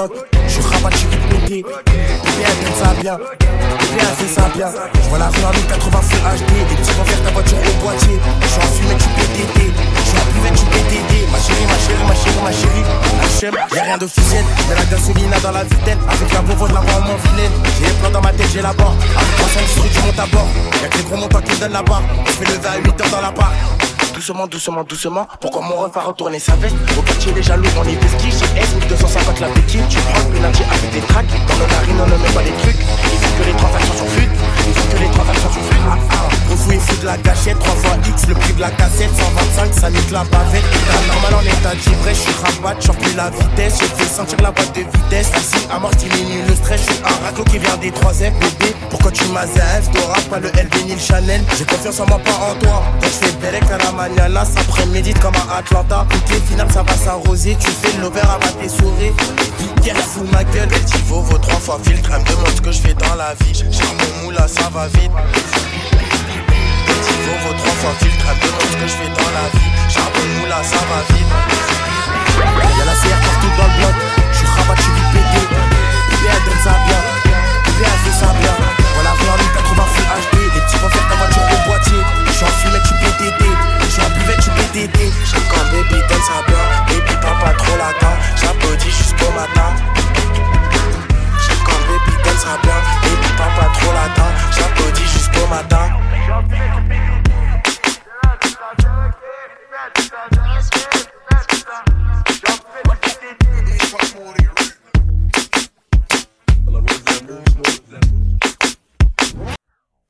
bloc. Je suis rabat, je suis vite pété. Elle donne ça bien. Elle fait ça bien. Je vois la rue en 1080 Full HD. Et tu vas faire ta voiture au boîtier. Je suis en fumée, tu PTT. Je suis en buvette, tu PTT. Ma chérie, ma chérie, ma chérie, ma chérie. HM, y'a rien d'officiel. Mais la gasoline dans la vitesse. Avec la bourre, je la vois en mon vilaine. J'ai les plans dans ma tête, j'ai la barre. Avec 300 rue, tu montes à bord. Y'a que les gros montants qui donnent la barre. Je fais lever à 8 heures dans la barre doucement, doucement, doucement. Pourquoi mon ref a retourné sa veste? Au quartier des jaloux, on est vestige. J'ai S 1250 la petite. La gâchette. 3 fois X, le prix de la cassette. 125, ça nique la bavette. Normal en état d'ivresse. Je suis rabat, je plus la vitesse. Je fais sentir la boîte de vitesse. Ici, à mort, diminue le stress. Je suis un raclo qui vient des 3 F. Bébé, pourquoi tu m'as F T'auras pas le LV ni le Chanel. J'ai confiance en moi, pas en toi. Quand je fais Berek à la mañana, ça prend médite comme à Atlanta. Toutes final ça va s'arroser. Tu fais l'over à tes souris. Pierre sous ma gueule. Petit vaut trois fois filtre. Elle me demande ce que je fais dans la vie. J'ai mon moula, ça va vite. Ce que je fais dans la vie. Mon moula, ça va vite.